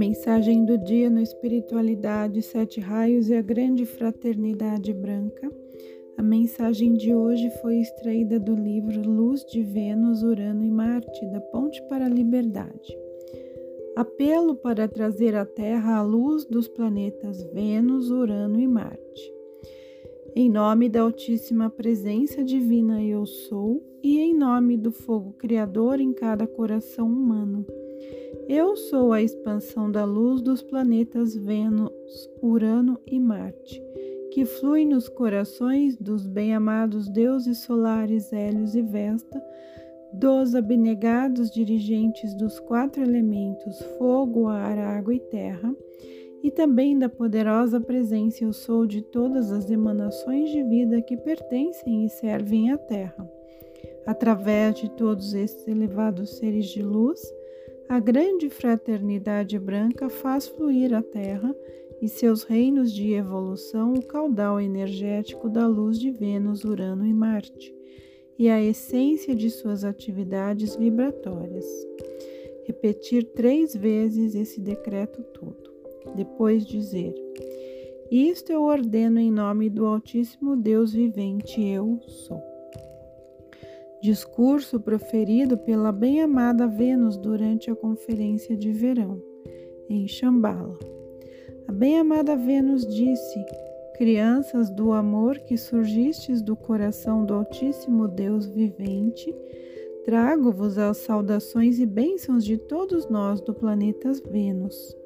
Mensagem do dia no Espiritualidade, Sete Raios e a Grande Fraternidade Branca. A mensagem de hoje foi extraída do livro Luz de Vênus, Urano e Marte, da Ponte para a Liberdade. Apelo para trazer à Terra a luz dos planetas Vênus, Urano e Marte. Em nome da Altíssima Presença Divina Eu Sou e em nome do fogo criador em cada coração humano eu sou a expansão da luz dos planetas Vênus, Urano e Marte, que flui nos corações dos bem-amados deuses solares Hélios e Vesta, dos abnegados dirigentes dos quatro elementos fogo, ar, água e terra, e também da poderosa presença eu sou de todas as emanações de vida que pertencem e servem à Terra. Através de todos esses elevados seres de luz, a grande fraternidade branca faz fluir a Terra e seus reinos de evolução o caudal energético da luz de Vênus, Urano e Marte, e a essência de suas atividades vibratórias. Repetir três vezes esse decreto todo. Depois dizer: Isto eu ordeno em nome do Altíssimo Deus vivente, eu sou. Discurso proferido pela bem-amada Vênus durante a conferência de verão, em Shambhala. A bem-amada Vênus disse: Crianças do amor que surgistes do coração do Altíssimo Deus vivente, trago-vos as saudações e bênçãos de todos nós do planeta Vênus.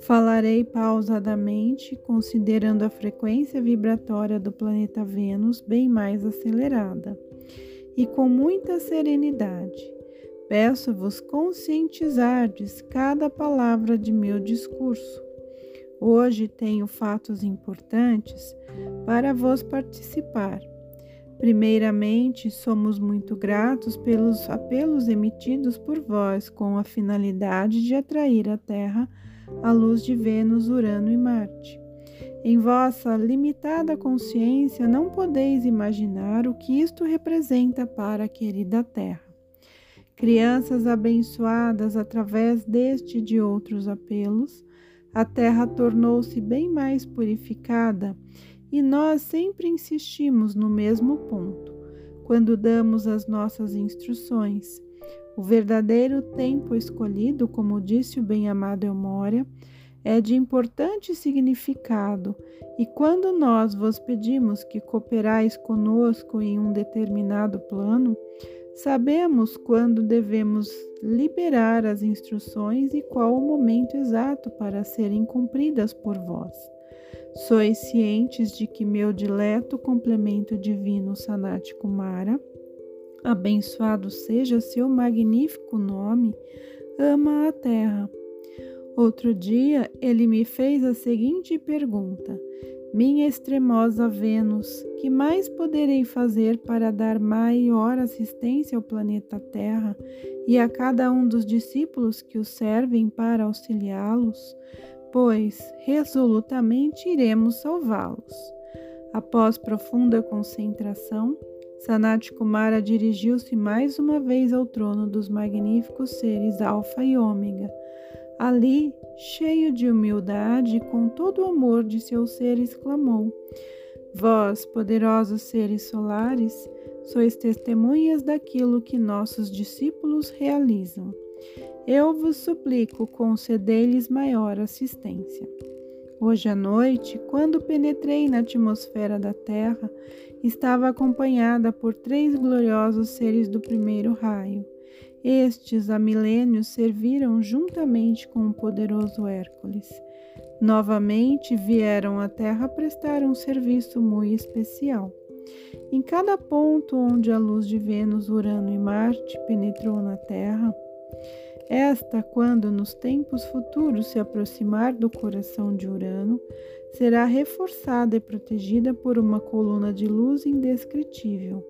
Falarei pausadamente, considerando a frequência vibratória do planeta Vênus bem mais acelerada e com muita serenidade. Peço-vos conscientizardes cada palavra de meu discurso. Hoje tenho fatos importantes para vos participar. Primeiramente, somos muito gratos pelos apelos emitidos por vós com a finalidade de atrair à Terra a luz de Vênus, Urano e Marte. Em vossa limitada consciência não podeis imaginar o que isto representa para a querida Terra. Crianças abençoadas através deste e de outros apelos, a Terra tornou-se bem mais purificada e nós sempre insistimos no mesmo ponto, quando damos as nossas instruções. O verdadeiro tempo escolhido, como disse o bem-amado Elmória, é de importante significado, e quando nós vos pedimos que cooperais conosco em um determinado plano, sabemos quando devemos liberar as instruções e qual o momento exato para serem cumpridas por vós. Sois cientes de que meu dileto complemento divino Sanat Kumara, abençoado seja seu magnífico nome, ama a terra Outro dia ele me fez a seguinte pergunta: Minha extremosa Vênus, que mais poderei fazer para dar maior assistência ao planeta Terra e a cada um dos discípulos que o servem para auxiliá-los? Pois resolutamente iremos salvá-los. Após profunda concentração, Sanat Kumara dirigiu-se mais uma vez ao trono dos magníficos seres Alfa e Ômega Ali, cheio de humildade com todo o amor de seu ser, exclamou: Vós, poderosos seres solares, sois testemunhas daquilo que nossos discípulos realizam. Eu vos suplico, concedei-lhes maior assistência. Hoje à noite, quando penetrei na atmosfera da Terra, estava acompanhada por três gloriosos seres do primeiro raio. Estes há milênios serviram juntamente com o poderoso Hércules. Novamente vieram à Terra prestar um serviço muito especial. Em cada ponto onde a luz de Vênus, Urano e Marte penetrou na Terra, esta, quando nos tempos futuros se aproximar do coração de Urano, será reforçada e protegida por uma coluna de luz indescritível,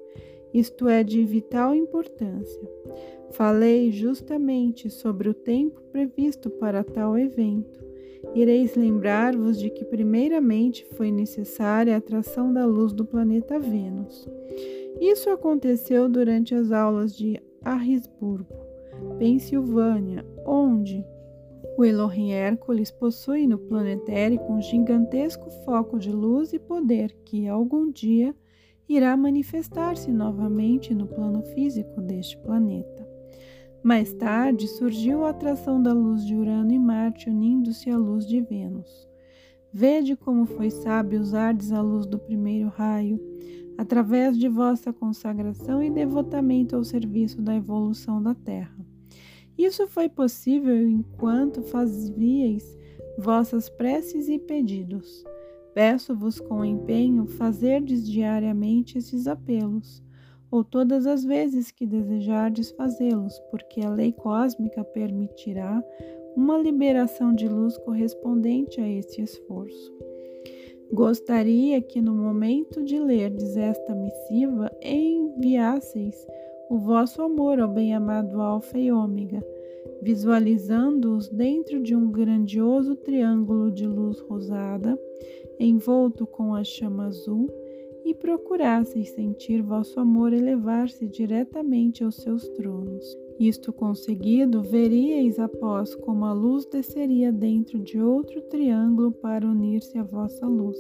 isto é, de vital importância. Falei justamente sobre o tempo previsto para tal evento. Ireis lembrar-vos de que, primeiramente, foi necessária a atração da luz do planeta Vênus. Isso aconteceu durante as aulas de Harrisburgo, Pensilvânia, onde O Elohim Hércules possui no planetérico um gigantesco foco de luz e poder que, algum dia, irá manifestar-se novamente no plano físico deste planeta. Mais tarde surgiu a atração da luz de Urano e Marte unindo-se à luz de Vênus. Vede como foi sábio usardes a luz do primeiro raio, através de vossa consagração e devotamento ao serviço da evolução da Terra. Isso foi possível enquanto fazíeis vossas preces e pedidos. Peço-vos com empenho fazerdes diariamente esses apelos, ou todas as vezes que desejardes fazê-los, porque a lei cósmica permitirá uma liberação de luz correspondente a esse esforço. Gostaria que no momento de lerdes esta missiva enviasseis o vosso amor ao bem-amado Alfa e Ômega, visualizando-os dentro de um grandioso triângulo de luz rosada, envolto com a chama azul, e procurasseis sentir vosso amor elevar-se diretamente aos seus tronos. Isto conseguido, veríeis após como a luz desceria dentro de outro triângulo para unir-se à vossa luz,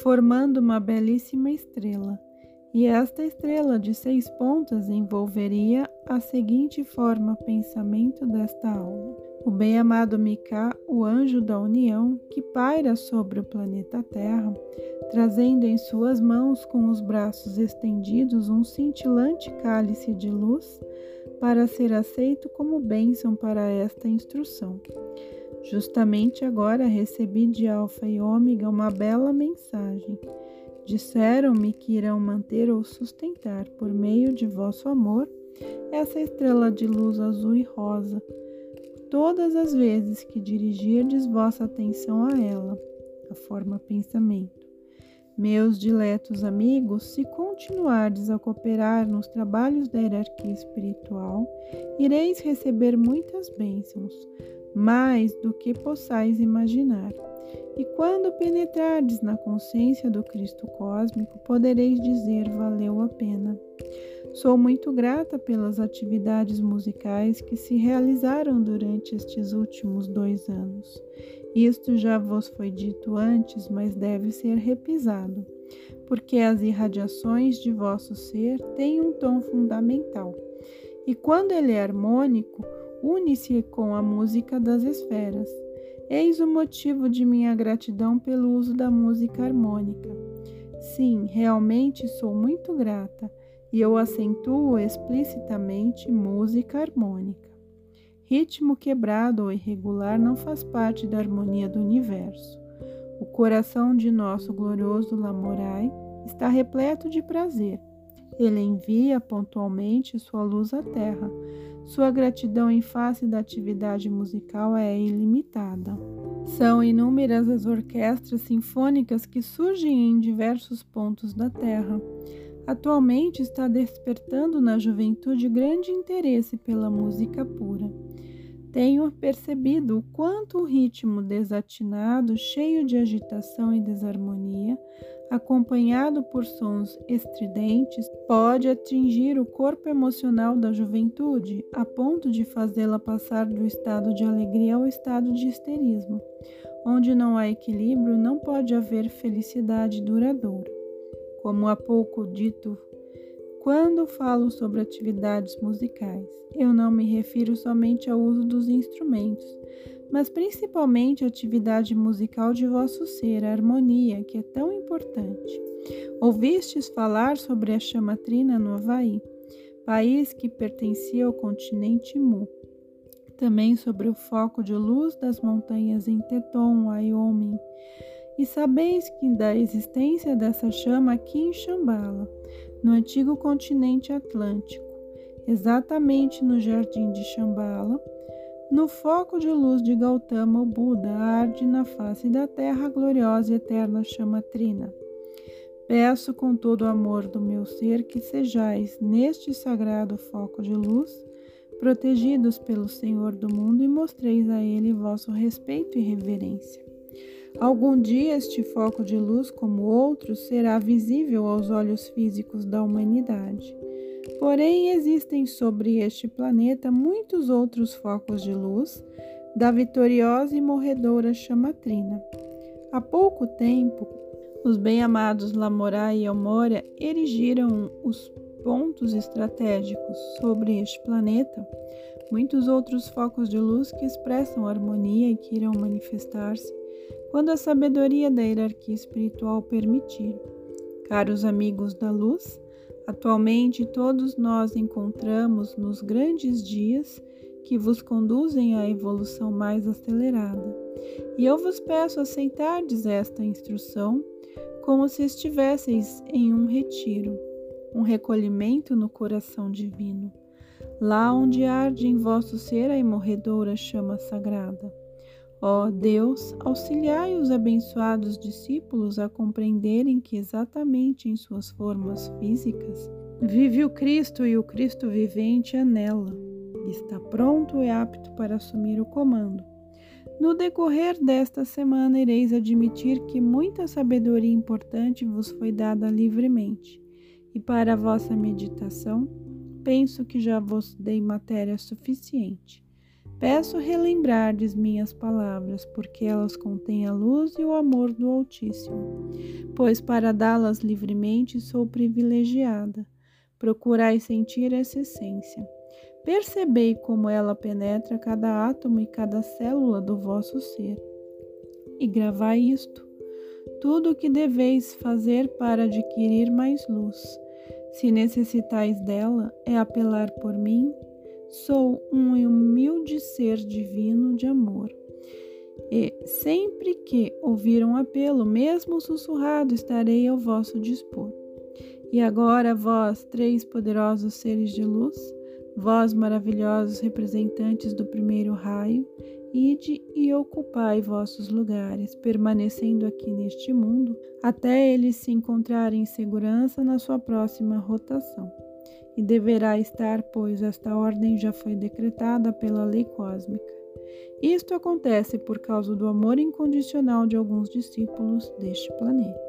formando uma belíssima estrela. E esta estrela de seis pontas envolveria a seguinte forma pensamento desta aula. O bem-amado Mika, o anjo da união, que paira sobre o planeta Terra, trazendo em suas mãos com os braços estendidos um cintilante cálice de luz, para ser aceito como bênção para esta instrução. Justamente agora recebi de Alfa e Ômega uma bela mensagem. Disseram-me que irão manter ou sustentar, por meio de vosso amor, essa estrela de luz azul e rosa, todas as vezes que dirigirdes vossa atenção a ela, a forma pensamento. Meus diletos amigos, se continuardes a cooperar nos trabalhos da hierarquia espiritual, ireis receber muitas bênçãos, mais do que possais imaginar. E quando penetrardes na consciência do Cristo cósmico, podereis dizer: valeu a pena. Sou muito grata pelas atividades musicais que se realizaram durante estes últimos dois anos. Isto já vos foi dito antes, mas deve ser repisado, porque as irradiações de vosso ser têm um tom fundamental. E quando ele é harmônico, une-se com a música das esferas. Eis o motivo de minha gratidão pelo uso da música harmônica. Sim, realmente sou muito grata e eu acentuo explicitamente música harmônica. Ritmo quebrado ou irregular não faz parte da harmonia do universo. O coração de nosso glorioso Lamorai está repleto de prazer. Ele envia pontualmente sua luz à terra. Sua gratidão em face da atividade musical é ilimitada. São inúmeras as orquestras sinfônicas que surgem em diversos pontos da terra. Atualmente está despertando na juventude grande interesse pela música pura. Tenho percebido o quanto o ritmo desatinado, cheio de agitação e desarmonia, acompanhado por sons estridentes, pode atingir o corpo emocional da juventude, a ponto de fazê-la passar do estado de alegria ao estado de histerismo. Onde não há equilíbrio, não pode haver felicidade duradoura. Como há pouco dito, quando falo sobre atividades musicais, eu não me refiro somente ao uso dos instrumentos, mas principalmente à atividade musical de vosso ser, a harmonia, que é tão importante. Ouvistes falar sobre a chamatrina no Havaí, país que pertencia ao continente Mu. Também sobre o foco de luz das montanhas em Teton, Wyoming e sabeis que da existência dessa chama aqui em Shambhala, no antigo continente atlântico, exatamente no jardim de Shambhala, no foco de luz de Gautama, o Buda arde na face da terra a gloriosa e eterna chama trina. Peço com todo o amor do meu ser que sejais, neste sagrado foco de luz, protegidos pelo Senhor do mundo e mostreis a Ele vosso respeito e reverência. Algum dia este foco de luz, como outros, será visível aos olhos físicos da humanidade. Porém, existem sobre este planeta muitos outros focos de luz, da vitoriosa e morredora chamatrina. Há pouco tempo, os bem-amados Lamorá e Elmória erigiram os pontos estratégicos sobre este planeta, muitos outros focos de luz que expressam harmonia e que irão manifestar-se quando a sabedoria da hierarquia espiritual permitir. Caros amigos da luz, atualmente todos nós encontramos nos grandes dias que vos conduzem à evolução mais acelerada. E eu vos peço aceitardes esta instrução como se estivesseis em um retiro, um recolhimento no coração divino, lá onde arde em vosso ser a imorredoura chama sagrada. Ó Deus, auxiliai os abençoados discípulos a compreenderem que exatamente em suas formas físicas vive o Cristo e o Cristo vivente é nela. Está pronto e apto para assumir o comando. No decorrer desta semana, ireis admitir que muita sabedoria importante vos foi dada livremente, e para a vossa meditação, penso que já vos dei matéria suficiente. Peço relembrardes minhas palavras, porque elas contêm a luz e o amor do Altíssimo. Pois para dá-las livremente sou privilegiada. Procurai sentir essa essência. Percebei como ela penetra cada átomo e cada célula do vosso ser. E gravai isto. Tudo o que deveis fazer para adquirir mais luz. Se necessitais dela, é apelar por mim Sou um humilde ser divino de amor. E sempre que ouvir um apelo, mesmo sussurrado, estarei ao vosso dispor. E agora, vós, três poderosos seres de luz, vós, maravilhosos representantes do primeiro raio, ide e ocupai vossos lugares, permanecendo aqui neste mundo, até eles se encontrarem em segurança na sua próxima rotação e deverá estar, pois esta ordem já foi decretada pela lei cósmica. Isto acontece por causa do amor incondicional de alguns discípulos deste planeta.